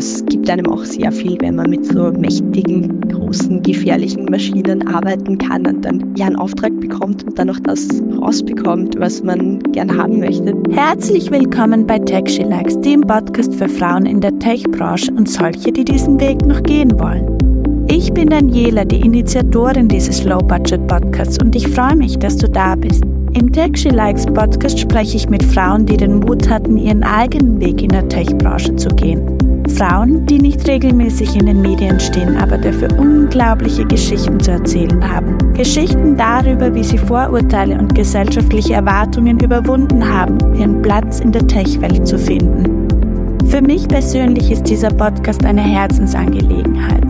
das gibt einem auch sehr viel, wenn man mit so mächtigen, großen, gefährlichen Maschinen arbeiten kann und dann ja einen Auftrag bekommt und dann auch das rausbekommt, was man gern haben möchte. Herzlich willkommen bei Tech She Likes, dem Podcast für Frauen in der Tech-Branche und solche, die diesen Weg noch gehen wollen. Ich bin Daniela, die Initiatorin dieses Low-Budget-Podcasts und ich freue mich, dass du da bist. Im Tech She Likes Podcast spreche ich mit Frauen, die den Mut hatten, ihren eigenen Weg in der Tech-Branche zu gehen. Frauen, die nicht regelmäßig in den Medien stehen, aber dafür unglaubliche Geschichten zu erzählen haben. Geschichten darüber, wie sie Vorurteile und gesellschaftliche Erwartungen überwunden haben, ihren Platz in der Tech-Welt zu finden. Für mich persönlich ist dieser Podcast eine Herzensangelegenheit.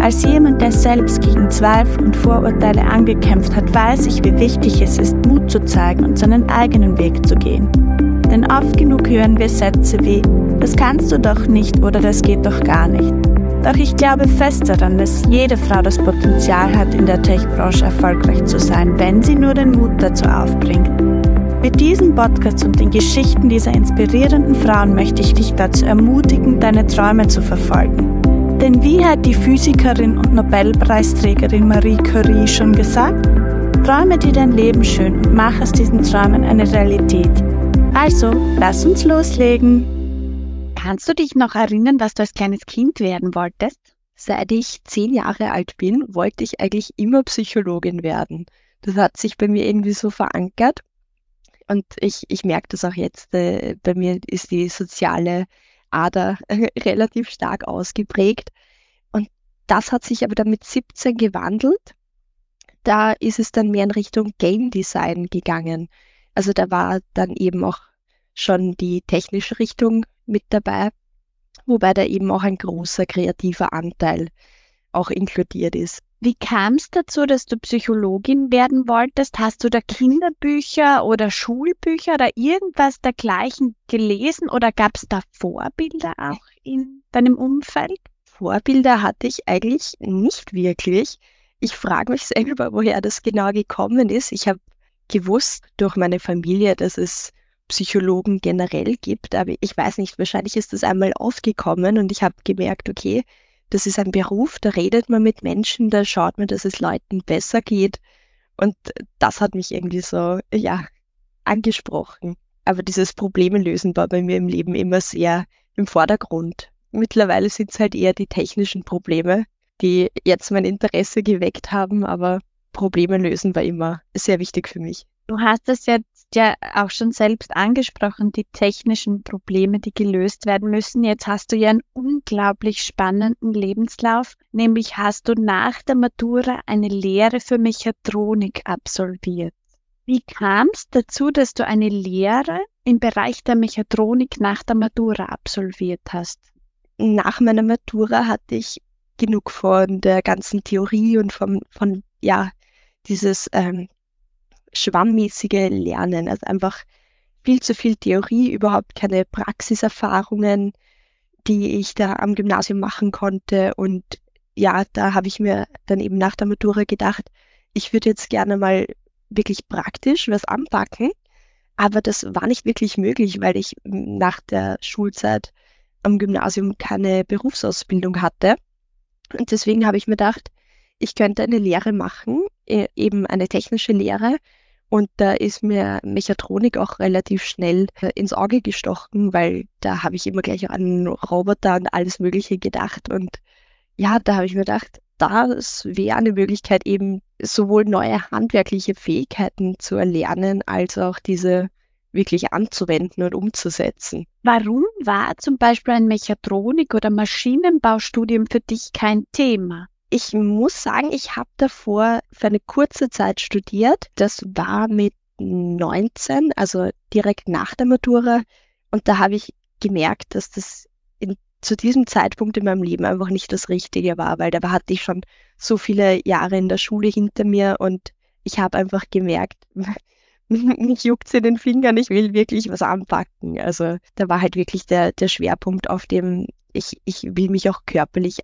Als jemand, der selbst gegen Zweifel und Vorurteile angekämpft hat, weiß ich, wie wichtig es ist, Mut zu zeigen und seinen eigenen Weg zu gehen. Denn oft genug hören wir Sätze wie, das kannst du doch nicht oder das geht doch gar nicht. Doch ich glaube fest daran, dass jede Frau das Potenzial hat, in der Tech-Branche erfolgreich zu sein, wenn sie nur den Mut dazu aufbringt. Mit diesem Podcast und den Geschichten dieser inspirierenden Frauen möchte ich dich dazu ermutigen, deine Träume zu verfolgen. Denn wie hat die Physikerin und Nobelpreisträgerin Marie Curie schon gesagt? Träume dir dein Leben schön und mach aus diesen Träumen eine Realität. Also, lass uns loslegen. Kannst du dich noch erinnern, dass du als kleines Kind werden wolltest? Seit ich zehn Jahre alt bin, wollte ich eigentlich immer Psychologin werden. Das hat sich bei mir irgendwie so verankert. Und ich, ich merke das auch jetzt. Äh, bei mir ist die soziale Ader relativ stark ausgeprägt. Und das hat sich aber dann mit 17 gewandelt. Da ist es dann mehr in Richtung Game Design gegangen. Also da war dann eben auch schon die technische Richtung mit dabei, wobei da eben auch ein großer kreativer Anteil auch inkludiert ist. Wie kam es dazu, dass du Psychologin werden wolltest? Hast du da Kinderbücher oder Schulbücher oder irgendwas dergleichen gelesen oder gab es da Vorbilder auch in deinem Umfeld? Vorbilder hatte ich eigentlich nicht wirklich. Ich frage mich selber, woher das genau gekommen ist. Ich habe gewusst durch meine Familie, dass es Psychologen generell gibt, aber ich weiß nicht, wahrscheinlich ist das einmal aufgekommen und ich habe gemerkt, okay, das ist ein Beruf, da redet man mit Menschen, da schaut man, dass es Leuten besser geht. Und das hat mich irgendwie so, ja, angesprochen. Aber dieses Probleme lösen war bei mir im Leben immer sehr im Vordergrund. Mittlerweile sind es halt eher die technischen Probleme, die jetzt mein Interesse geweckt haben, aber Probleme lösen war immer sehr wichtig für mich. Du hast es jetzt ja auch schon selbst angesprochen, die technischen Probleme, die gelöst werden müssen. Jetzt hast du ja einen unglaublich spannenden Lebenslauf, nämlich hast du nach der Matura eine Lehre für Mechatronik absolviert. Wie kam es dazu, dass du eine Lehre im Bereich der Mechatronik nach der Matura absolviert hast? Nach meiner Matura hatte ich genug von der ganzen Theorie und vom, von, ja, dieses ähm, schwammmäßige Lernen, also einfach viel zu viel Theorie, überhaupt keine Praxiserfahrungen, die ich da am Gymnasium machen konnte. Und ja, da habe ich mir dann eben nach der Matura gedacht, ich würde jetzt gerne mal wirklich praktisch was anpacken. Aber das war nicht wirklich möglich, weil ich nach der Schulzeit am Gymnasium keine Berufsausbildung hatte. Und deswegen habe ich mir gedacht, ich könnte eine Lehre machen, eben eine technische Lehre, und da ist mir Mechatronik auch relativ schnell äh, ins Auge gestochen, weil da habe ich immer gleich an Roboter und alles Mögliche gedacht. Und ja, da habe ich mir gedacht, das wäre eine Möglichkeit, eben sowohl neue handwerkliche Fähigkeiten zu erlernen, als auch diese wirklich anzuwenden und umzusetzen. Warum war zum Beispiel ein Mechatronik- oder Maschinenbaustudium für dich kein Thema? Ich muss sagen, ich habe davor für eine kurze Zeit studiert. Das war mit 19, also direkt nach der Matura. Und da habe ich gemerkt, dass das in, zu diesem Zeitpunkt in meinem Leben einfach nicht das Richtige war, weil da hatte ich schon so viele Jahre in der Schule hinter mir und ich habe einfach gemerkt, mich juckt in den Fingern, ich will wirklich was anpacken. Also da war halt wirklich der, der Schwerpunkt auf dem, ich, ich will mich auch körperlich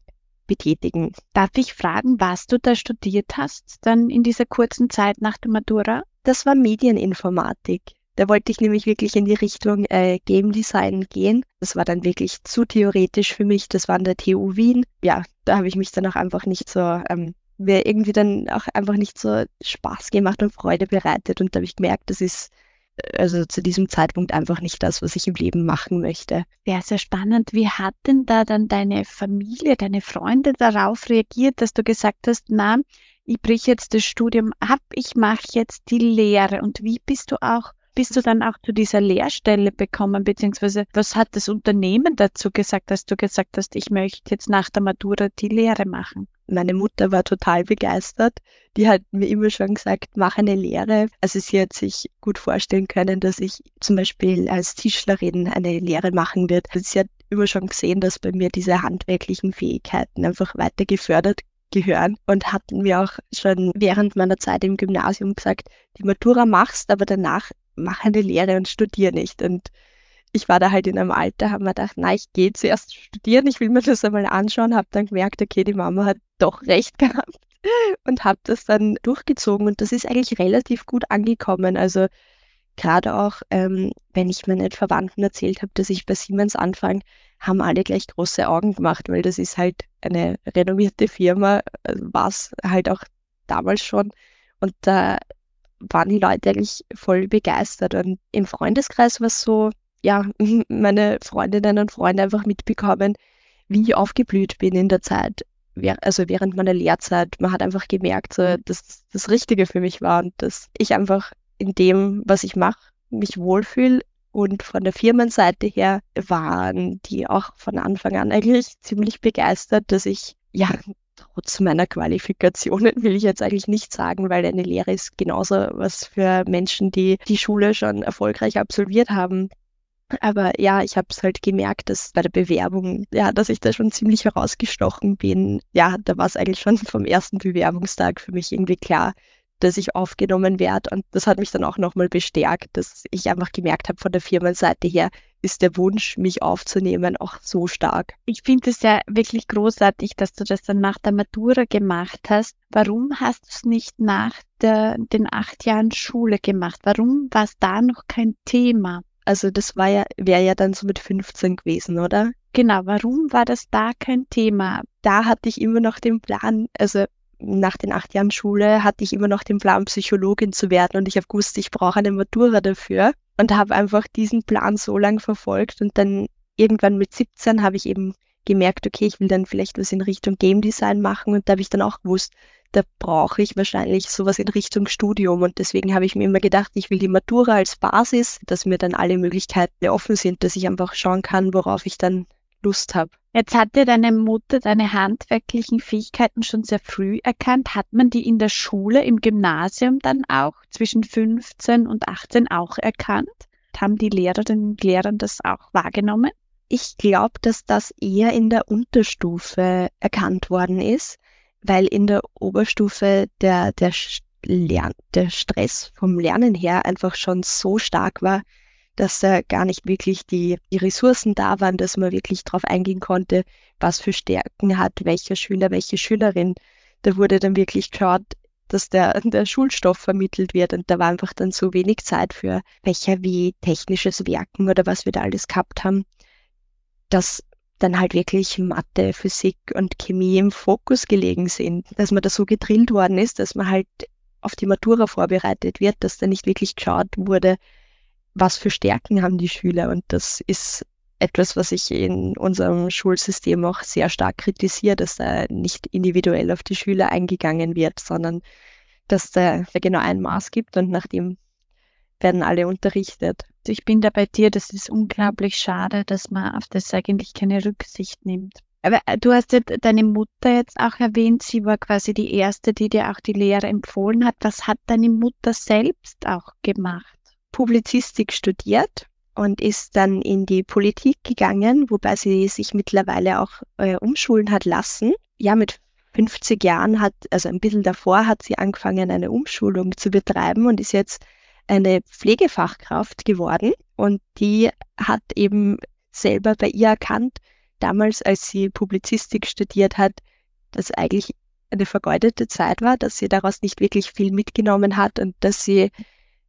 betätigen. Darf ich fragen, was du da studiert hast, dann in dieser kurzen Zeit nach der Matura? Das war Medieninformatik. Da wollte ich nämlich wirklich in die Richtung äh, Game Design gehen. Das war dann wirklich zu theoretisch für mich. Das war an der TU Wien. Ja, da habe ich mich dann auch einfach nicht so, ähm, mir irgendwie dann auch einfach nicht so Spaß gemacht und Freude bereitet. Und da habe ich gemerkt, das ist also zu diesem Zeitpunkt einfach nicht das, was ich im Leben machen möchte. Ja, sehr spannend. Wie hat denn da dann deine Familie, deine Freunde darauf reagiert, dass du gesagt hast, na, ich brich jetzt das Studium ab, ich mache jetzt die Lehre. Und wie bist du auch bist du dann auch zu dieser Lehrstelle bekommen, beziehungsweise was hat das Unternehmen dazu gesagt, dass du gesagt hast, ich möchte jetzt nach der Matura die Lehre machen? Meine Mutter war total begeistert. Die hat mir immer schon gesagt, mach eine Lehre. Also sie hat sich gut vorstellen können, dass ich zum Beispiel als Tischlerin eine Lehre machen wird. Sie hat immer schon gesehen, dass bei mir diese handwerklichen Fähigkeiten einfach weiter gefördert gehören und hatten mir auch schon während meiner Zeit im Gymnasium gesagt, die Matura machst, aber danach mach eine Lehre und studiere nicht. Und ich war da halt in einem Alter, habe mir gedacht, na, ich gehe zuerst studieren, ich will mir das einmal anschauen, habe dann gemerkt, okay, die Mama hat doch recht gehabt und habe das dann durchgezogen und das ist eigentlich relativ gut angekommen. Also gerade auch, ähm, wenn ich meinen Verwandten erzählt habe, dass ich bei Siemens anfange, haben alle gleich große Augen gemacht, weil das ist halt eine renommierte Firma, also war es halt auch damals schon. Und da waren die Leute eigentlich voll begeistert. Und im Freundeskreis war es so, ja, meine Freundinnen und Freunde einfach mitbekommen, wie ich aufgeblüht bin in der Zeit, also während meiner Lehrzeit. Man hat einfach gemerkt, so, dass das Richtige für mich war und dass ich einfach in dem, was ich mache, mich wohlfühle. Und von der Firmenseite her waren die auch von Anfang an eigentlich ziemlich begeistert, dass ich ja trotz meiner Qualifikationen will ich jetzt eigentlich nicht sagen, weil eine Lehre ist genauso was für Menschen, die die Schule schon erfolgreich absolviert haben. Aber ja, ich habe es halt gemerkt, dass bei der Bewerbung, ja, dass ich da schon ziemlich herausgestochen bin. Ja, da war es eigentlich schon vom ersten Bewerbungstag für mich irgendwie klar, dass ich aufgenommen werde. Und das hat mich dann auch nochmal bestärkt, dass ich einfach gemerkt habe von der Firmenseite her, ist der Wunsch, mich aufzunehmen, auch so stark. Ich finde es ja wirklich großartig, dass du das dann nach der Matura gemacht hast. Warum hast du es nicht nach der, den acht Jahren Schule gemacht? Warum war es da noch kein Thema? Also das war ja, wäre ja dann so mit 15 gewesen, oder? Genau, warum war das da kein Thema? Da hatte ich immer noch den Plan, also nach den acht Jahren Schule hatte ich immer noch den Plan, Psychologin zu werden und ich habe gewusst, ich brauche eine Matura dafür und habe einfach diesen Plan so lange verfolgt und dann irgendwann mit 17 habe ich eben gemerkt, okay, ich will dann vielleicht was in Richtung Game Design machen und da habe ich dann auch gewusst, da brauche ich wahrscheinlich sowas in Richtung Studium und deswegen habe ich mir immer gedacht, ich will die Matura als Basis, dass mir dann alle Möglichkeiten offen sind, dass ich einfach schauen kann, worauf ich dann Lust habe. Jetzt hat dir deine Mutter deine handwerklichen Fähigkeiten schon sehr früh erkannt. Hat man die in der Schule, im Gymnasium dann auch zwischen 15 und 18 auch erkannt? Haben die Lehrerinnen und Lehrer das auch wahrgenommen? Ich glaube, dass das eher in der Unterstufe erkannt worden ist, weil in der Oberstufe der, der, Lern der Stress vom Lernen her einfach schon so stark war, dass da gar nicht wirklich die, die Ressourcen da waren, dass man wirklich darauf eingehen konnte, was für Stärken hat welcher Schüler, welche Schülerin. Da wurde dann wirklich geschaut, dass der, der Schulstoff vermittelt wird und da war einfach dann so wenig Zeit für Fächer wie technisches Werken oder was wir da alles gehabt haben, dass dann halt wirklich Mathe, Physik und Chemie im Fokus gelegen sind, dass man da so gedrillt worden ist, dass man halt auf die Matura vorbereitet wird, dass da nicht wirklich geschaut wurde, was für Stärken haben die Schüler. Und das ist etwas, was ich in unserem Schulsystem auch sehr stark kritisiere, dass da nicht individuell auf die Schüler eingegangen wird, sondern dass da genau ein Maß gibt und nach dem werden alle unterrichtet. Ich bin da bei dir, das ist unglaublich schade, dass man auf das eigentlich keine Rücksicht nimmt. Aber äh, du hast ja deine Mutter jetzt auch erwähnt, sie war quasi die erste, die dir auch die Lehre empfohlen hat. Was hat deine Mutter selbst auch gemacht? Publizistik studiert und ist dann in die Politik gegangen, wobei sie sich mittlerweile auch äh, umschulen hat lassen. Ja, mit 50 Jahren hat, also ein bisschen davor, hat sie angefangen, eine Umschulung zu betreiben und ist jetzt eine Pflegefachkraft geworden. Und die hat eben selber bei ihr erkannt, damals, als sie Publizistik studiert hat, dass eigentlich eine vergeudete Zeit war, dass sie daraus nicht wirklich viel mitgenommen hat und dass sie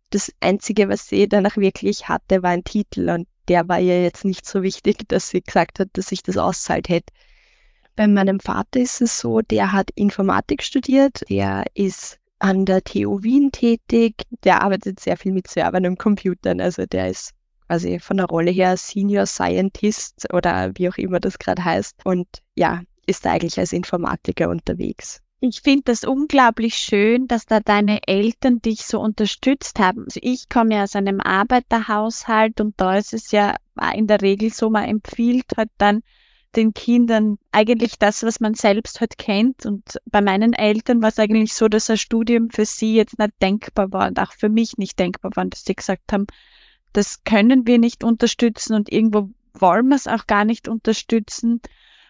das Einzige, was sie danach wirklich hatte, war ein Titel und der war ihr jetzt nicht so wichtig, dass sie gesagt hat, dass ich das auszahlt hätte. Bei meinem Vater ist es so, der hat Informatik studiert, der ist an der TU Wien tätig, der arbeitet sehr viel mit Servern und Computern, also der ist quasi von der Rolle her Senior Scientist oder wie auch immer das gerade heißt und ja, ist eigentlich als Informatiker unterwegs. Ich finde das unglaublich schön, dass da deine Eltern dich so unterstützt haben. Also ich komme ja aus einem Arbeiterhaushalt und da ist es ja in der Regel so, man empfiehlt halt dann den Kindern eigentlich das, was man selbst halt kennt. Und bei meinen Eltern war es eigentlich so, dass ein Studium für sie jetzt nicht denkbar war und auch für mich nicht denkbar war, dass sie gesagt haben, das können wir nicht unterstützen und irgendwo wollen wir es auch gar nicht unterstützen.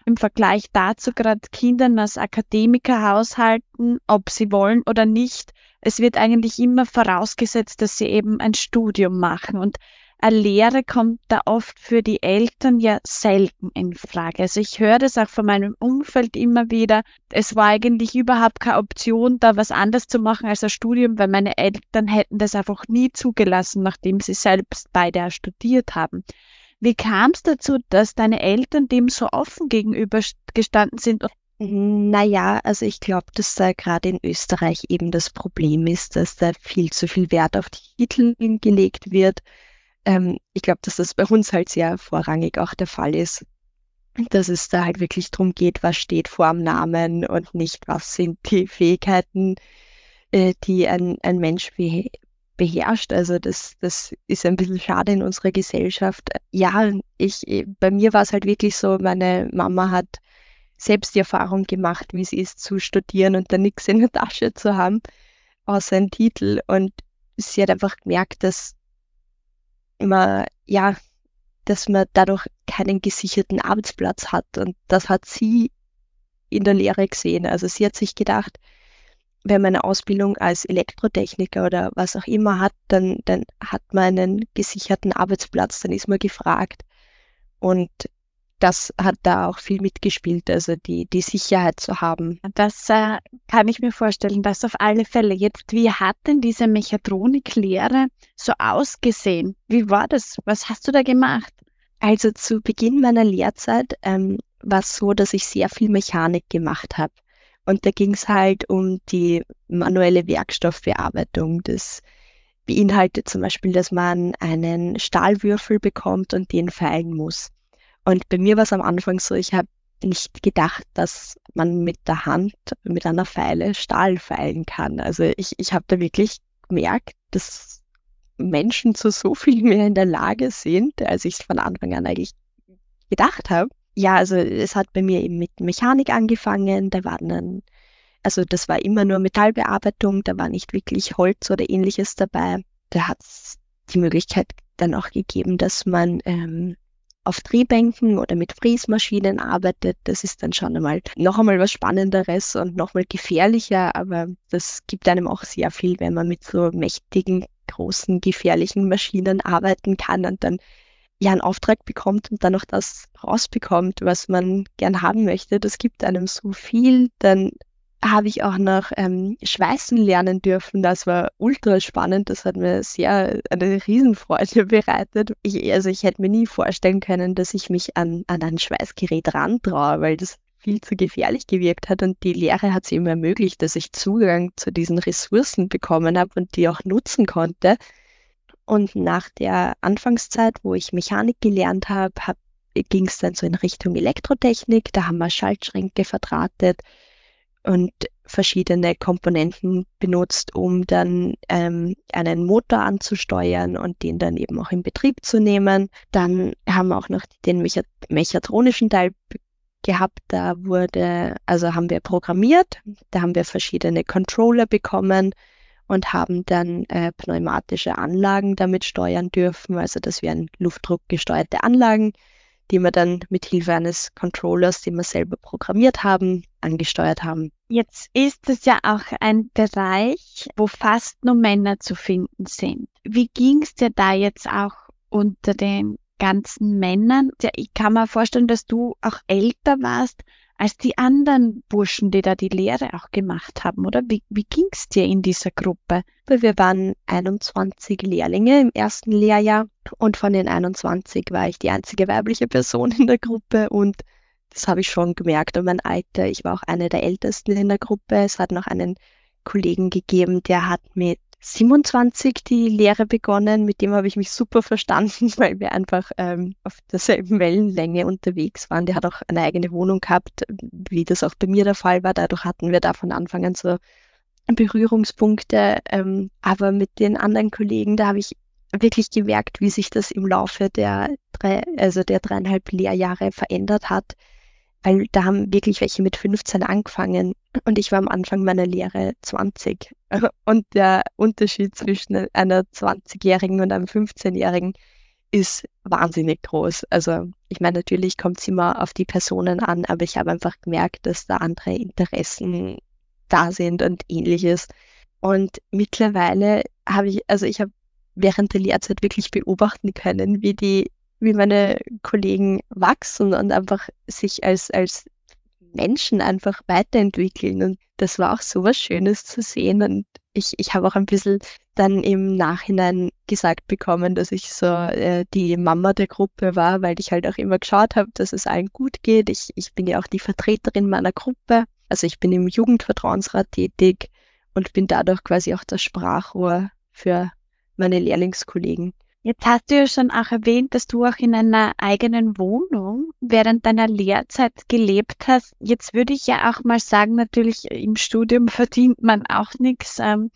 Im Vergleich dazu gerade Kindern aus Akademikerhaushalten, ob sie wollen oder nicht, es wird eigentlich immer vorausgesetzt, dass sie eben ein Studium machen. Und eine Lehre kommt da oft für die Eltern ja selten in Frage. Also ich höre das auch von meinem Umfeld immer wieder. Es war eigentlich überhaupt keine Option, da was anderes zu machen als ein Studium, weil meine Eltern hätten das einfach nie zugelassen, nachdem sie selbst beide studiert haben. Wie kam es dazu, dass deine Eltern dem so offen gegenüber gestanden sind? Naja, also ich glaube, dass da gerade in Österreich eben das Problem ist, dass da viel zu viel Wert auf die Titel gelegt wird ähm, ich glaube, dass das bei uns halt sehr vorrangig auch der Fall ist. Dass es da halt wirklich darum geht, was steht vor dem Namen und nicht, was sind die Fähigkeiten, äh, die ein, ein Mensch be beherrscht. Also das, das ist ein bisschen schade in unserer Gesellschaft. Ja, ich, äh, bei mir war es halt wirklich so, meine Mama hat selbst die Erfahrung gemacht, wie es ist zu studieren und dann nichts in der Tasche zu haben, außer einen Titel. Und sie hat einfach gemerkt, dass immer, ja, dass man dadurch keinen gesicherten Arbeitsplatz hat. Und das hat sie in der Lehre gesehen. Also sie hat sich gedacht, wenn man eine Ausbildung als Elektrotechniker oder was auch immer hat, dann, dann hat man einen gesicherten Arbeitsplatz, dann ist man gefragt. Und das hat da auch viel mitgespielt, also die, die Sicherheit zu haben. Das äh, kann ich mir vorstellen, das auf alle Fälle. Jetzt, wie hat denn diese Mechatroniklehre so ausgesehen? Wie war das? Was hast du da gemacht? Also zu Beginn meiner Lehrzeit ähm, war es so, dass ich sehr viel Mechanik gemacht habe. Und da ging es halt um die manuelle Werkstoffbearbeitung. Das beinhaltet zum Beispiel, dass man einen Stahlwürfel bekommt und den feilen muss. Und bei mir war es am Anfang so, ich habe nicht gedacht, dass man mit der Hand, mit einer Feile Stahl feilen kann. Also ich, ich habe da wirklich gemerkt, dass Menschen zu so viel mehr in der Lage sind, als ich es von Anfang an eigentlich gedacht habe. Ja, also es hat bei mir eben mit Mechanik angefangen, da waren dann, also das war immer nur Metallbearbeitung, da war nicht wirklich Holz oder ähnliches dabei. Da hat es die Möglichkeit dann auch gegeben, dass man ähm, auf Drehbänken oder mit Fräsmaschinen arbeitet, das ist dann schon einmal noch einmal was Spannenderes und noch mal gefährlicher, aber das gibt einem auch sehr viel, wenn man mit so mächtigen, großen, gefährlichen Maschinen arbeiten kann und dann ja einen Auftrag bekommt und dann noch das rausbekommt, was man gern haben möchte. Das gibt einem so viel, dann habe ich auch noch ähm, Schweißen lernen dürfen. Das war ultra spannend. Das hat mir sehr eine Riesenfreude bereitet. Ich, also ich hätte mir nie vorstellen können, dass ich mich an, an ein Schweißgerät rantraue, weil das viel zu gefährlich gewirkt hat. Und die Lehre hat es eben ermöglicht, dass ich Zugang zu diesen Ressourcen bekommen habe und die auch nutzen konnte. Und nach der Anfangszeit, wo ich Mechanik gelernt habe, hab, ging es dann so in Richtung Elektrotechnik. Da haben wir Schaltschränke verdrahtet und verschiedene Komponenten benutzt, um dann ähm, einen Motor anzusteuern und den dann eben auch in Betrieb zu nehmen. Dann haben wir auch noch den Mecha mechatronischen Teil gehabt. Da wurde, also haben wir programmiert, da haben wir verschiedene Controller bekommen und haben dann äh, pneumatische Anlagen damit steuern dürfen. Also das wären luftdruckgesteuerte Anlagen, die wir dann mit Hilfe eines Controllers, den wir selber programmiert haben, angesteuert haben. Jetzt ist es ja auch ein Bereich, wo fast nur Männer zu finden sind. Wie ging es dir da jetzt auch unter den ganzen Männern? Ich kann mir vorstellen, dass du auch älter warst als die anderen Burschen, die da die Lehre auch gemacht haben, oder? Wie, wie ging es dir in dieser Gruppe? Wir waren 21 Lehrlinge im ersten Lehrjahr und von den 21 war ich die einzige weibliche Person in der Gruppe und das habe ich schon gemerkt. Und mein Alter, ich war auch eine der Ältesten in der Gruppe. Es hat noch einen Kollegen gegeben, der hat mit 27 die Lehre begonnen. Mit dem habe ich mich super verstanden, weil wir einfach ähm, auf derselben Wellenlänge unterwegs waren. Der hat auch eine eigene Wohnung gehabt, wie das auch bei mir der Fall war. Dadurch hatten wir da von Anfang an so Berührungspunkte. Ähm, aber mit den anderen Kollegen, da habe ich wirklich gemerkt, wie sich das im Laufe der drei, also der dreieinhalb Lehrjahre verändert hat weil da haben wirklich welche mit 15 angefangen und ich war am Anfang meiner Lehre 20. Und der Unterschied zwischen einer 20-Jährigen und einem 15-Jährigen ist wahnsinnig groß. Also ich meine, natürlich kommt es immer auf die Personen an, aber ich habe einfach gemerkt, dass da andere Interessen da sind und ähnliches. Und mittlerweile habe ich, also ich habe während der Lehrzeit wirklich beobachten können, wie die wie meine Kollegen wachsen und einfach sich als, als Menschen einfach weiterentwickeln. Und das war auch so was Schönes zu sehen. Und ich, ich habe auch ein bisschen dann im Nachhinein gesagt bekommen, dass ich so äh, die Mama der Gruppe war, weil ich halt auch immer geschaut habe, dass es allen gut geht. Ich, ich bin ja auch die Vertreterin meiner Gruppe. Also ich bin im Jugendvertrauensrat tätig und bin dadurch quasi auch das Sprachrohr für meine Lehrlingskollegen. Jetzt hast du ja schon auch erwähnt, dass du auch in einer eigenen Wohnung während deiner Lehrzeit gelebt hast. Jetzt würde ich ja auch mal sagen, natürlich im Studium verdient man auch nichts. Ähm,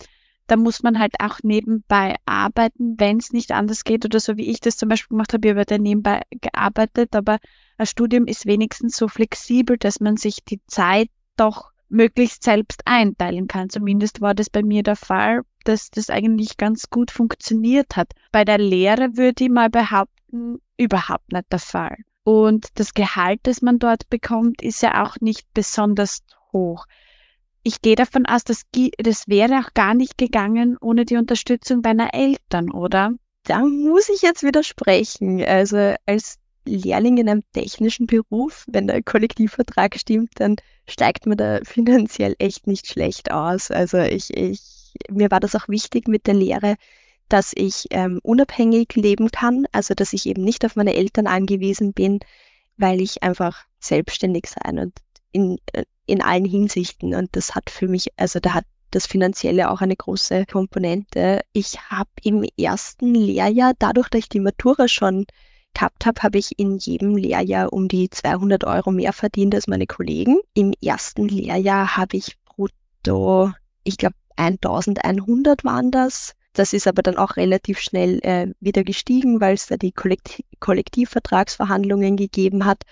da muss man halt auch nebenbei arbeiten, wenn es nicht anders geht oder so wie ich das zum Beispiel gemacht habe, ich habe da nebenbei gearbeitet, aber ein Studium ist wenigstens so flexibel, dass man sich die Zeit doch möglichst selbst einteilen kann. Zumindest war das bei mir der Fall dass das eigentlich ganz gut funktioniert hat. Bei der Lehre würde ich mal behaupten, überhaupt nicht der Fall. Und das Gehalt, das man dort bekommt, ist ja auch nicht besonders hoch. Ich gehe davon aus, dass das wäre auch gar nicht gegangen ohne die Unterstützung deiner Eltern, oder? Da muss ich jetzt widersprechen. Also als Lehrling in einem technischen Beruf, wenn der Kollektivvertrag stimmt, dann steigt man da finanziell echt nicht schlecht aus. Also ich, ich mir war das auch wichtig mit der Lehre, dass ich ähm, unabhängig leben kann, also dass ich eben nicht auf meine Eltern angewiesen bin, weil ich einfach selbstständig sein und in, äh, in allen Hinsichten. Und das hat für mich, also da hat das Finanzielle auch eine große Komponente. Ich habe im ersten Lehrjahr, dadurch, dass ich die Matura schon gehabt habe, habe ich in jedem Lehrjahr um die 200 Euro mehr verdient als meine Kollegen. Im ersten Lehrjahr habe ich brutto, ich glaube, 1100 waren das. Das ist aber dann auch relativ schnell äh, wieder gestiegen, weil es da die Kollektiv Kollektivvertragsverhandlungen gegeben hat.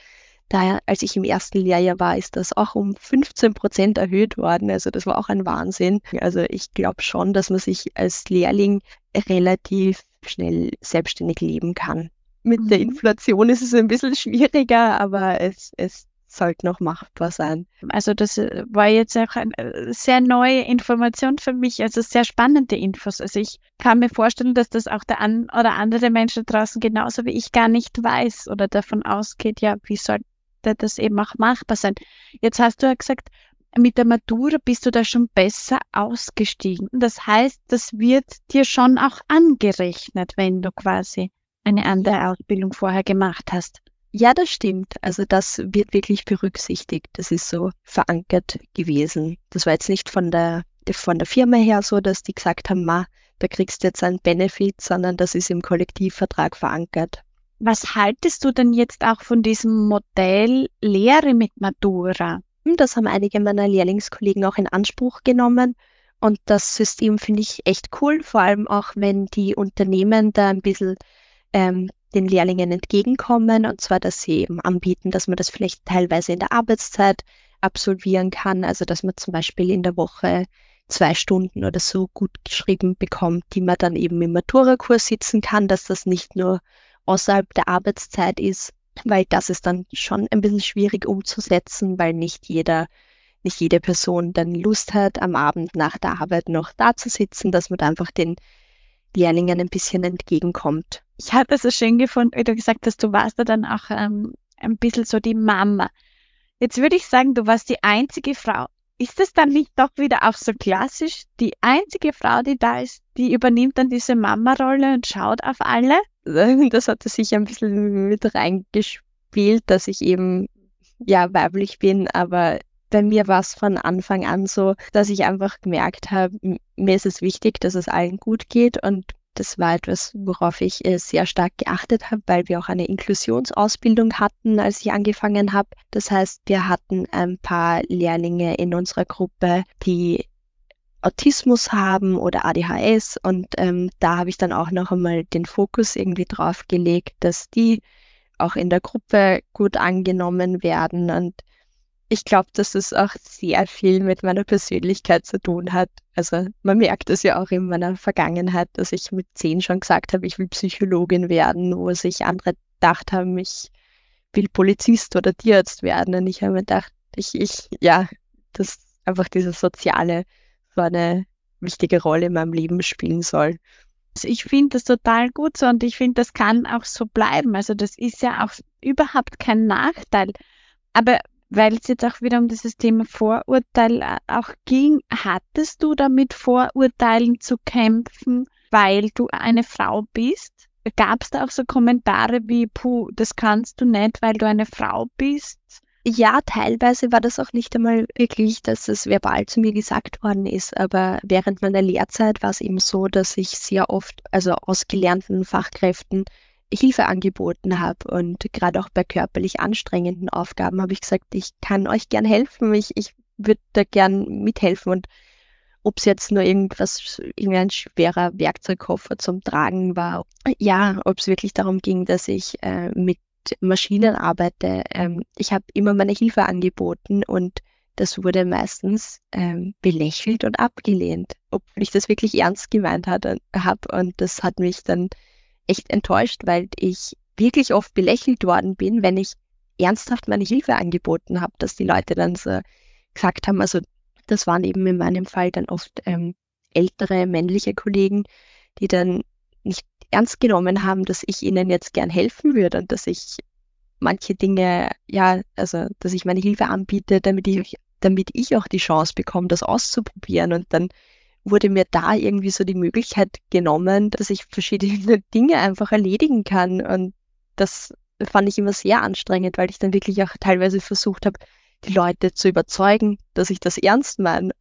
Daher, als ich im ersten Lehrjahr war, ist das auch um 15 Prozent erhöht worden. Also das war auch ein Wahnsinn. Also ich glaube schon, dass man sich als Lehrling relativ schnell selbstständig leben kann. Mit mhm. der Inflation ist es ein bisschen schwieriger, aber es, es sollte noch machbar sein. Also das äh, war jetzt auch eine äh, sehr neue Information für mich, also sehr spannende Infos. Also ich kann mir vorstellen, dass das auch der an oder andere Menschen draußen genauso wie ich gar nicht weiß oder davon ausgeht, ja, wie sollte das eben auch machbar sein. Jetzt hast du ja gesagt, mit der Matura bist du da schon besser ausgestiegen. Das heißt, das wird dir schon auch angerechnet, wenn du quasi eine andere Ausbildung vorher gemacht hast. Ja, das stimmt. Also das wird wirklich berücksichtigt. Das ist so verankert gewesen. Das war jetzt nicht von der, von der Firma her so, dass die gesagt haben, ma, da kriegst du jetzt einen Benefit, sondern das ist im Kollektivvertrag verankert. Was haltest du denn jetzt auch von diesem Modell Lehre mit Matura? Hm, das haben einige meiner Lehrlingskollegen auch in Anspruch genommen. Und das System finde ich echt cool, vor allem auch wenn die Unternehmen da ein bisschen ähm, den Lehrlingen entgegenkommen, und zwar, dass sie eben anbieten, dass man das vielleicht teilweise in der Arbeitszeit absolvieren kann, also dass man zum Beispiel in der Woche zwei Stunden oder so gut geschrieben bekommt, die man dann eben im Maturakurs sitzen kann, dass das nicht nur außerhalb der Arbeitszeit ist, weil das ist dann schon ein bisschen schwierig umzusetzen, weil nicht jeder, nicht jede Person dann Lust hat, am Abend nach der Arbeit noch da zu sitzen, dass man da einfach den Lehrlingen ein bisschen entgegenkommt. Ich habe es so schön gefunden, wie du gesagt hast, du warst da dann auch ähm, ein bisschen so die Mama. Jetzt würde ich sagen, du warst die einzige Frau. Ist es dann nicht doch wieder auch so klassisch? Die einzige Frau, die da ist, die übernimmt dann diese Mama-Rolle und schaut auf alle? Das hatte sich ein bisschen mit reingespielt, dass ich eben ja weiblich bin, aber bei mir war es von Anfang an so, dass ich einfach gemerkt habe, mir ist es wichtig, dass es allen gut geht und das war etwas, worauf ich äh, sehr stark geachtet habe, weil wir auch eine Inklusionsausbildung hatten, als ich angefangen habe. Das heißt, wir hatten ein paar Lehrlinge in unserer Gruppe, die Autismus haben oder ADHS und ähm, da habe ich dann auch noch einmal den Fokus irgendwie drauf gelegt, dass die auch in der Gruppe gut angenommen werden und ich glaube, dass es auch sehr viel mit meiner Persönlichkeit zu tun hat. Also man merkt es ja auch in meiner Vergangenheit, dass ich mit zehn schon gesagt habe, ich will Psychologin werden, wo sich andere gedacht haben, ich will Polizist oder Tierarzt werden. Und ich habe mir gedacht, ich, ich, ja, dass einfach diese soziale so eine wichtige Rolle in meinem Leben spielen soll. Also ich finde das total gut so und ich finde, das kann auch so bleiben. Also das ist ja auch überhaupt kein Nachteil. Aber weil es jetzt auch wieder um dieses Thema Vorurteil äh, auch ging, hattest du damit Vorurteilen zu kämpfen, weil du eine Frau bist? Gab es da auch so Kommentare wie, puh, das kannst du nicht, weil du eine Frau bist? Ja, teilweise war das auch nicht einmal wirklich, dass es verbal zu mir gesagt worden ist, aber während meiner Lehrzeit war es eben so, dass ich sehr oft, also aus gelernten Fachkräften, Hilfe angeboten habe. Und gerade auch bei körperlich anstrengenden Aufgaben habe ich gesagt, ich kann euch gern helfen, ich, ich würde da gern mithelfen. Und ob es jetzt nur irgendwas, irgendein schwerer Werkzeugkoffer zum Tragen war, ja, ob es wirklich darum ging, dass ich äh, mit Maschinen arbeite. Ähm, ich habe immer meine Hilfe angeboten und das wurde meistens ähm, belächelt und abgelehnt, obwohl ich das wirklich ernst gemeint habe. Und das hat mich dann echt enttäuscht, weil ich wirklich oft belächelt worden bin, wenn ich ernsthaft meine Hilfe angeboten habe, dass die Leute dann so gesagt haben, also das waren eben in meinem Fall dann oft ähm, ältere männliche Kollegen, die dann nicht ernst genommen haben, dass ich ihnen jetzt gern helfen würde und dass ich manche Dinge, ja, also dass ich meine Hilfe anbiete, damit ich, damit ich auch die Chance bekomme, das auszuprobieren. Und dann wurde mir da irgendwie so die Möglichkeit genommen, dass ich verschiedene Dinge einfach erledigen kann. Und das fand ich immer sehr anstrengend, weil ich dann wirklich auch teilweise versucht habe, die Leute zu überzeugen, dass ich das ernst meine.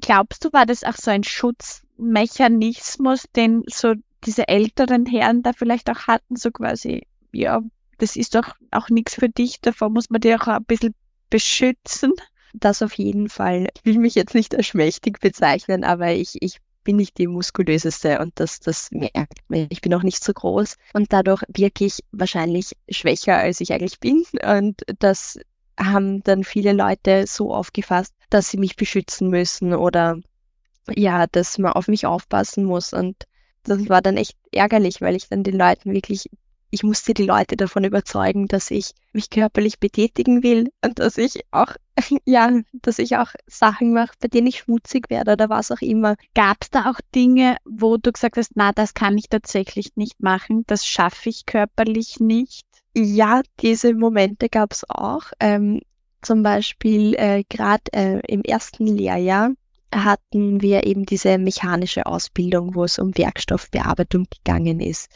Glaubst du, war das auch so ein Schutzmechanismus, den so diese älteren Herren da vielleicht auch hatten, so quasi, ja, das ist doch auch nichts für dich, davor muss man dir auch ein bisschen beschützen? Das auf jeden Fall. Ich will mich jetzt nicht als schmächtig bezeichnen, aber ich, ich bin nicht die muskulöseste und das, das merkt man. Ich bin auch nicht so groß und dadurch wirke ich wahrscheinlich schwächer, als ich eigentlich bin. Und das haben dann viele Leute so aufgefasst, dass sie mich beschützen müssen oder ja, dass man auf mich aufpassen muss. Und das war dann echt ärgerlich, weil ich dann den Leuten wirklich ich musste die Leute davon überzeugen, dass ich mich körperlich betätigen will und dass ich auch, ja, dass ich auch Sachen mache, bei denen ich schmutzig werde oder was auch immer. Gab es da auch Dinge, wo du gesagt hast, na, das kann ich tatsächlich nicht machen, das schaffe ich körperlich nicht? Ja, diese Momente gab es auch. Ähm, zum Beispiel äh, gerade äh, im ersten Lehrjahr hatten wir eben diese mechanische Ausbildung, wo es um Werkstoffbearbeitung gegangen ist.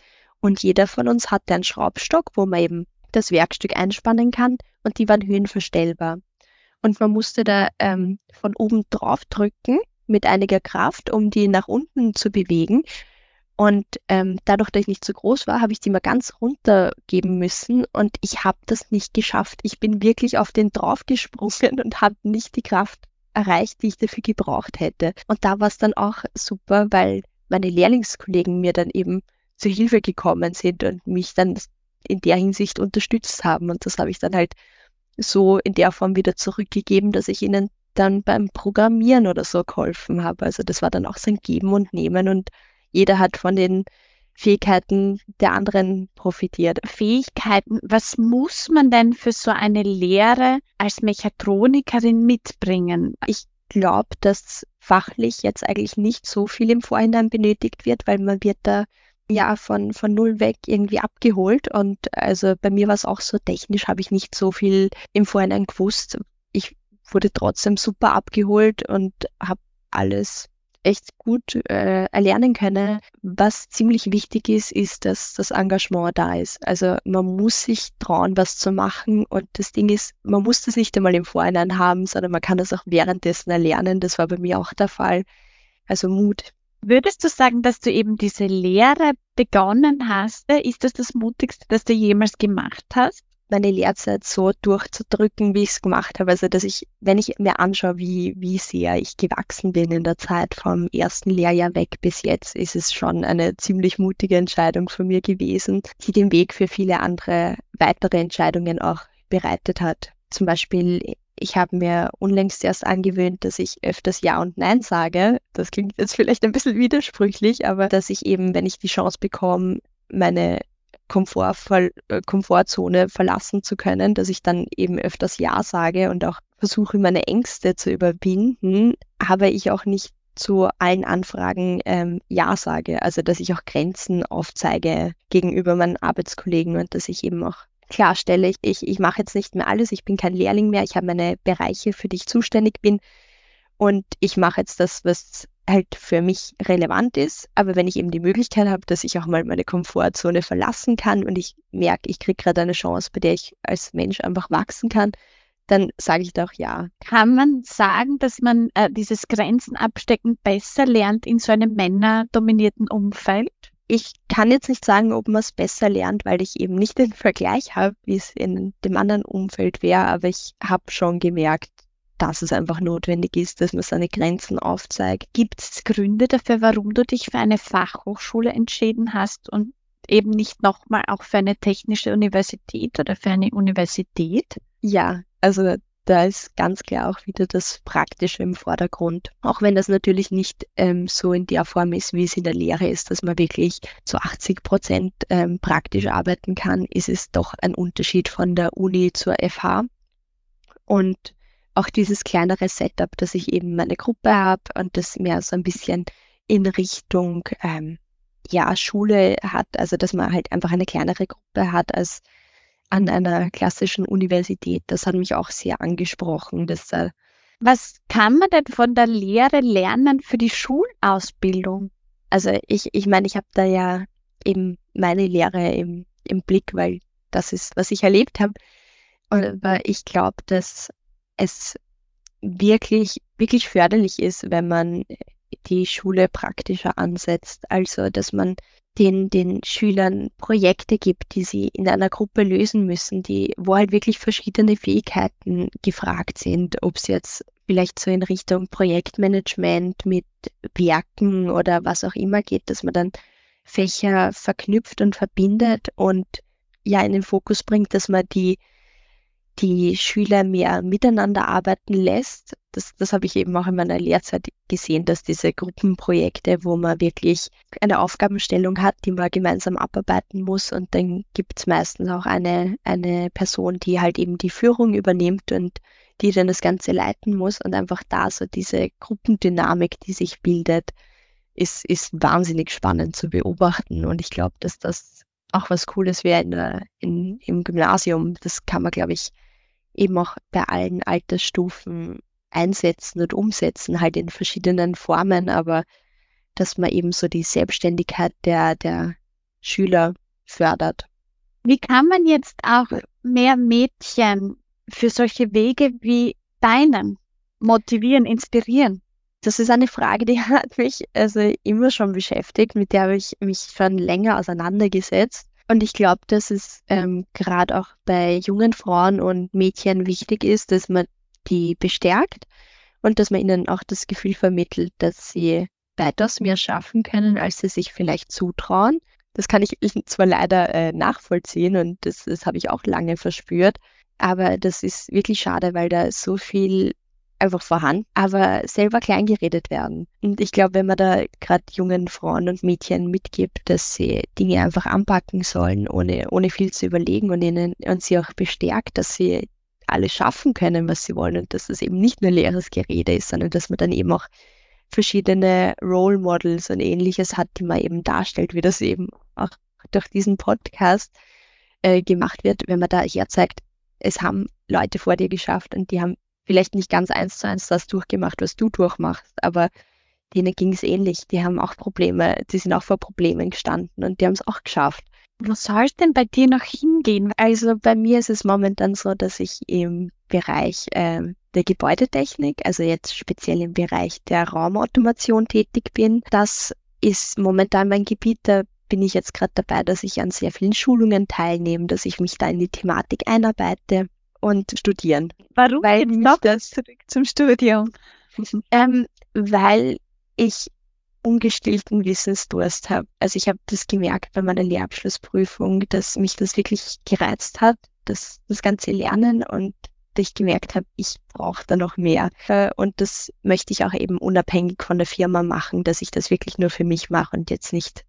Und jeder von uns hatte einen Schraubstock, wo man eben das Werkstück einspannen kann und die waren höhenverstellbar. Und man musste da ähm, von oben drauf drücken mit einiger Kraft, um die nach unten zu bewegen. Und ähm, dadurch, dass ich nicht so groß war, habe ich die mal ganz runtergeben müssen und ich habe das nicht geschafft. Ich bin wirklich auf den draufgesprungen und habe nicht die Kraft erreicht, die ich dafür gebraucht hätte. Und da war es dann auch super, weil meine Lehrlingskollegen mir dann eben zur Hilfe gekommen sind und mich dann in der Hinsicht unterstützt haben. Und das habe ich dann halt so in der Form wieder zurückgegeben, dass ich ihnen dann beim Programmieren oder so geholfen habe. Also das war dann auch so ein Geben und Nehmen und jeder hat von den Fähigkeiten der anderen profitiert. Fähigkeiten, was muss man denn für so eine Lehre als Mechatronikerin mitbringen? Ich glaube, dass fachlich jetzt eigentlich nicht so viel im Vorhinein benötigt wird, weil man wird da ja von, von null weg irgendwie abgeholt. Und also bei mir war es auch so, technisch habe ich nicht so viel im Vorhinein gewusst. Ich wurde trotzdem super abgeholt und habe alles echt gut äh, erlernen können. Was ziemlich wichtig ist, ist, dass das Engagement da ist. Also man muss sich trauen, was zu machen. Und das Ding ist, man muss das nicht einmal im Vorhinein haben, sondern man kann das auch währenddessen erlernen. Das war bei mir auch der Fall. Also Mut. Würdest du sagen, dass du eben diese Lehre begonnen hast? Ist das das Mutigste, das du jemals gemacht hast? meine Lehrzeit so durchzudrücken, wie ich es gemacht habe. Also, dass ich, wenn ich mir anschaue, wie, wie sehr ich gewachsen bin in der Zeit vom ersten Lehrjahr weg bis jetzt, ist es schon eine ziemlich mutige Entscheidung von mir gewesen, die den Weg für viele andere weitere Entscheidungen auch bereitet hat. Zum Beispiel, ich habe mir unlängst erst angewöhnt, dass ich öfters Ja und Nein sage. Das klingt jetzt vielleicht ein bisschen widersprüchlich, aber dass ich eben, wenn ich die Chance bekomme, meine äh, Komfortzone verlassen zu können, dass ich dann eben öfters Ja sage und auch versuche, meine Ängste zu überwinden, aber ich auch nicht zu allen Anfragen ähm, Ja sage. Also dass ich auch Grenzen aufzeige gegenüber meinen Arbeitskollegen und dass ich eben auch klarstelle, ich, ich mache jetzt nicht mehr alles, ich bin kein Lehrling mehr, ich habe meine Bereiche, für die ich zuständig bin und ich mache jetzt das, was halt für mich relevant ist. Aber wenn ich eben die Möglichkeit habe, dass ich auch mal meine Komfortzone verlassen kann und ich merke, ich kriege gerade eine Chance, bei der ich als Mensch einfach wachsen kann, dann sage ich doch ja. Kann man sagen, dass man äh, dieses Grenzen abstecken besser lernt in so einem männerdominierten Umfeld? Ich kann jetzt nicht sagen, ob man es besser lernt, weil ich eben nicht den Vergleich habe, wie es in dem anderen Umfeld wäre, aber ich habe schon gemerkt, dass es einfach notwendig ist, dass man seine Grenzen aufzeigt. Gibt es Gründe dafür, warum du dich für eine Fachhochschule entschieden hast und eben nicht nochmal auch für eine technische Universität oder für eine Universität? Ja, also da ist ganz klar auch wieder das Praktische im Vordergrund. Auch wenn das natürlich nicht ähm, so in der Form ist, wie es in der Lehre ist, dass man wirklich zu 80 Prozent ähm, praktisch arbeiten kann, ist es doch ein Unterschied von der Uni zur FH. Und auch dieses kleinere Setup, dass ich eben meine Gruppe habe und das mehr so ein bisschen in Richtung ähm, ja, Schule hat, also dass man halt einfach eine kleinere Gruppe hat als an einer klassischen Universität. Das hat mich auch sehr angesprochen. Dass, äh, Was kann man denn von der Lehre lernen für die Schulausbildung? Also ich, ich meine, ich habe da ja eben meine Lehre im, im Blick, weil das ist, was ich erlebt habe. Aber ich glaube, dass es wirklich, wirklich förderlich ist, wenn man die Schule praktischer ansetzt. Also, dass man den, den Schülern Projekte gibt, die sie in einer Gruppe lösen müssen, die, wo halt wirklich verschiedene Fähigkeiten gefragt sind, ob es jetzt vielleicht so in Richtung Projektmanagement mit Werken oder was auch immer geht, dass man dann Fächer verknüpft und verbindet und ja in den Fokus bringt, dass man die die Schüler mehr miteinander arbeiten lässt. Das, das habe ich eben auch in meiner Lehrzeit gesehen, dass diese Gruppenprojekte, wo man wirklich eine Aufgabenstellung hat, die man gemeinsam abarbeiten muss und dann gibt es meistens auch eine, eine Person, die halt eben die Führung übernimmt und die dann das Ganze leiten muss und einfach da so diese Gruppendynamik, die sich bildet, ist, ist wahnsinnig spannend zu beobachten und ich glaube, dass das auch was Cooles wäre in im Gymnasium. Das kann man, glaube ich, eben auch bei allen Altersstufen einsetzen und umsetzen, halt in verschiedenen Formen, aber dass man eben so die Selbstständigkeit der, der Schüler fördert. Wie kann man jetzt auch mehr Mädchen für solche Wege wie deinen motivieren, inspirieren? Das ist eine Frage, die hat mich also immer schon beschäftigt, mit der habe ich mich schon länger auseinandergesetzt. Und ich glaube, dass es ähm, gerade auch bei jungen Frauen und Mädchen wichtig ist, dass man die bestärkt und dass man ihnen auch das Gefühl vermittelt, dass sie weitaus mehr schaffen können, als sie sich vielleicht zutrauen. Das kann ich zwar leider äh, nachvollziehen und das, das habe ich auch lange verspürt, aber das ist wirklich schade, weil da so viel einfach vorhanden, aber selber kleingeredet werden. Und ich glaube, wenn man da gerade jungen Frauen und Mädchen mitgibt, dass sie Dinge einfach anpacken sollen, ohne, ohne viel zu überlegen und ihnen und sie auch bestärkt, dass sie alles schaffen können, was sie wollen und dass das eben nicht nur leeres Gerede ist, sondern dass man dann eben auch verschiedene Role Models und ähnliches hat, die man eben darstellt, wie das eben auch durch diesen Podcast äh, gemacht wird, wenn man da herzeigt, es haben Leute vor dir geschafft und die haben vielleicht nicht ganz eins zu eins das durchgemacht, was du durchmachst, aber denen ging es ähnlich. Die haben auch Probleme, die sind auch vor Problemen gestanden und die haben es auch geschafft. Wo soll es denn bei dir noch hingehen? Also bei mir ist es momentan so, dass ich im Bereich äh, der Gebäudetechnik, also jetzt speziell im Bereich der Raumautomation tätig bin. Das ist momentan mein Gebiet. Da bin ich jetzt gerade dabei, dass ich an sehr vielen Schulungen teilnehme, dass ich mich da in die Thematik einarbeite und studieren. Warum weil noch das zurück zum Studium? ähm, weil ich ungestillten Wissensdurst habe. Also ich habe das gemerkt bei meiner Lehrabschlussprüfung, dass mich das wirklich gereizt hat, das, das ganze Lernen und ich gemerkt habe, ich brauche da noch mehr. Äh, und das möchte ich auch eben unabhängig von der Firma machen, dass ich das wirklich nur für mich mache und jetzt nicht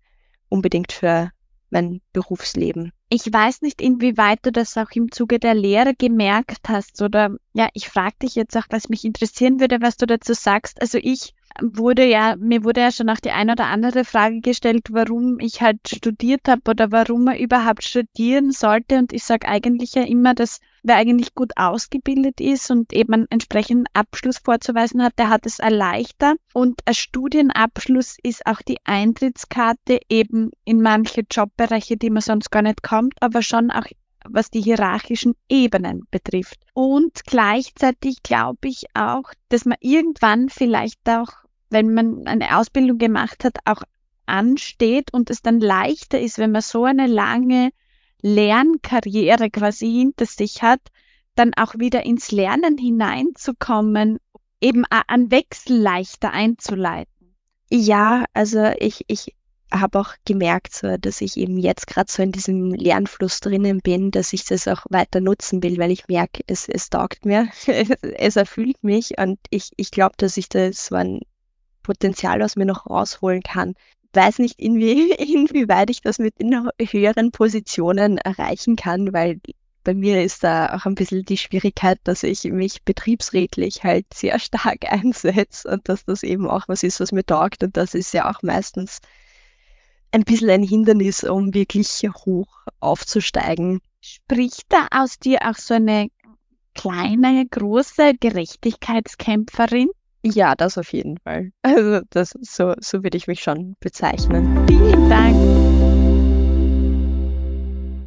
unbedingt für mein Berufsleben. Ich weiß nicht, inwieweit du das auch im Zuge der Lehre gemerkt hast oder ja, ich frage dich jetzt auch, was mich interessieren würde, was du dazu sagst. Also ich wurde ja, mir wurde ja schon auch die eine oder andere Frage gestellt, warum ich halt studiert habe oder warum man überhaupt studieren sollte. Und ich sage eigentlich ja immer, dass wer eigentlich gut ausgebildet ist und eben einen entsprechenden Abschluss vorzuweisen hat, der hat es erleichtert. Und ein Studienabschluss ist auch die Eintrittskarte eben in manche Jobbereiche, die man sonst gar nicht kommt, aber schon auch was die hierarchischen Ebenen betrifft. Und gleichzeitig glaube ich auch, dass man irgendwann vielleicht auch wenn man eine Ausbildung gemacht hat, auch ansteht und es dann leichter ist, wenn man so eine lange Lernkarriere quasi hinter sich hat, dann auch wieder ins Lernen hineinzukommen, eben einen Wechsel leichter einzuleiten. Ja, also ich, ich habe auch gemerkt, so, dass ich eben jetzt gerade so in diesem Lernfluss drinnen bin, dass ich das auch weiter nutzen will, weil ich merke, es, es taugt mir, es erfüllt mich und ich, ich glaube, dass ich das so ein Potenzial aus mir noch rausholen kann. Weiß nicht, inwie, inwieweit ich das mit den höheren Positionen erreichen kann, weil bei mir ist da auch ein bisschen die Schwierigkeit, dass ich mich betriebsrätlich halt sehr stark einsetze und dass das eben auch was ist, was mir taugt. Und das ist ja auch meistens ein bisschen ein Hindernis, um wirklich hoch aufzusteigen. Spricht da aus dir auch so eine kleine, große Gerechtigkeitskämpferin? Ja, das auf jeden Fall. Also das so, so würde ich mich schon bezeichnen. Vielen Dank.